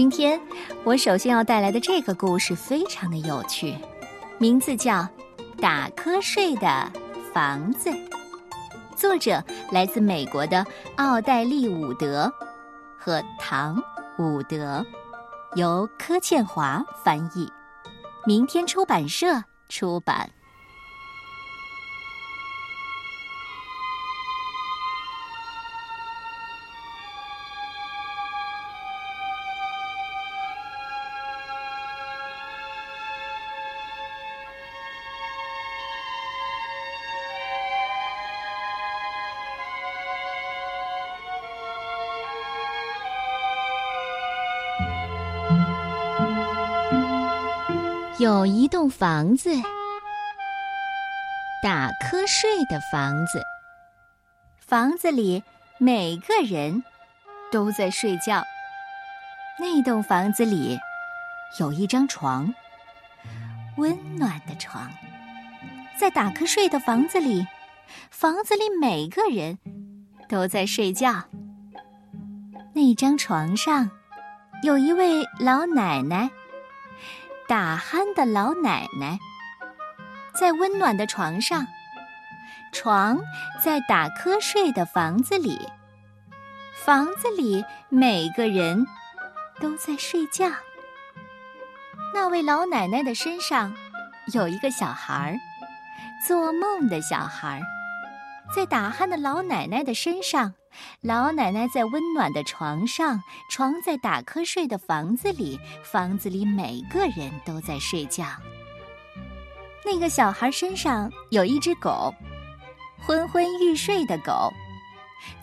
今天我首先要带来的这个故事非常的有趣，名字叫《打瞌睡的房子》，作者来自美国的奥黛丽·伍德和唐·伍德，由柯倩华翻译，明天出版社出版。有一栋房子，打瞌睡的房子。房子里每个人都在睡觉。那栋房子里有一张床，温暖的床。在打瞌睡的房子里，房子里每个人都在睡觉。那张床上有一位老奶奶。打鼾的老奶奶在温暖的床上，床在打瞌睡的房子里，房子里每个人都在睡觉。那位老奶奶的身上有一个小孩儿，做梦的小孩儿，在打鼾的老奶奶的身上。老奶奶在温暖的床上，床在打瞌睡的房子里，房子里每个人都在睡觉。那个小孩身上有一只狗，昏昏欲睡的狗，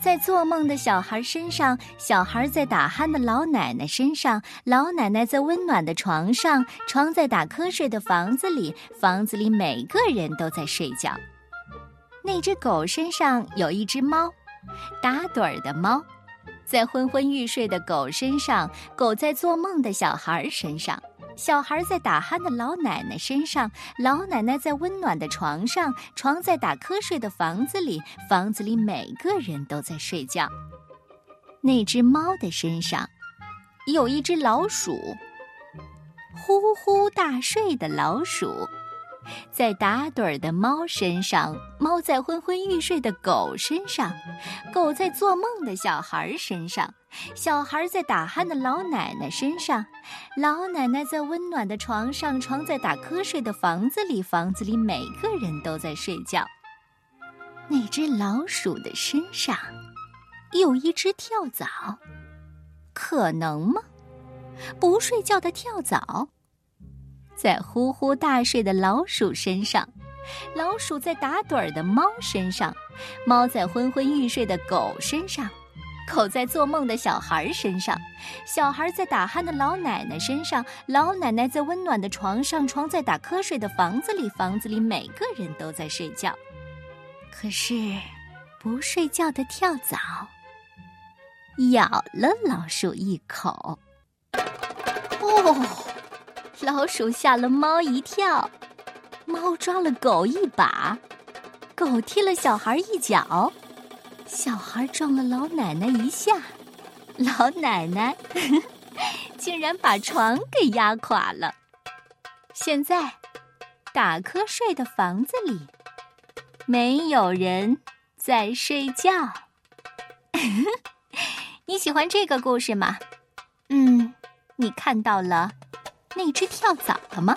在做梦的小孩身上，小孩在打鼾的老奶奶身上，老奶奶在温暖的床上，床在打瞌睡的房子里，房子里每个人都在睡觉。那只狗身上有一只猫。打盹儿的猫，在昏昏欲睡的狗身上；狗在做梦的小孩身上；小孩在打鼾的老奶奶身上；老奶奶在温暖的床上；床在打瞌睡的房子里；房子里每个人都在睡觉。那只猫的身上，有一只老鼠，呼呼大睡的老鼠。在打盹儿的猫身上，猫在昏昏欲睡的狗身上，狗在做梦的小孩身上，小孩在打鼾的老奶奶身上，老奶奶在温暖的床上，床在打瞌睡的房子里，房子里每个人都在睡觉。那只老鼠的身上有一只跳蚤，可能吗？不睡觉的跳蚤。在呼呼大睡的老鼠身上，老鼠在打盹儿的猫身上，猫在昏昏欲睡的狗身上，狗在做梦的小孩身上，小孩在打鼾的老奶奶身上，老奶奶在温暖的床上，床在打瞌睡的房子里，房子里每个人都在睡觉。可是，不睡觉的跳蚤咬了老鼠一口。哦。老鼠吓了猫一跳，猫抓了狗一把，狗踢了小孩一脚，小孩撞了老奶奶一下，老奶奶 竟然把床给压垮了。现在，打瞌睡的房子里没有人在睡觉。你喜欢这个故事吗？嗯，你看到了。那只跳蚤了吗？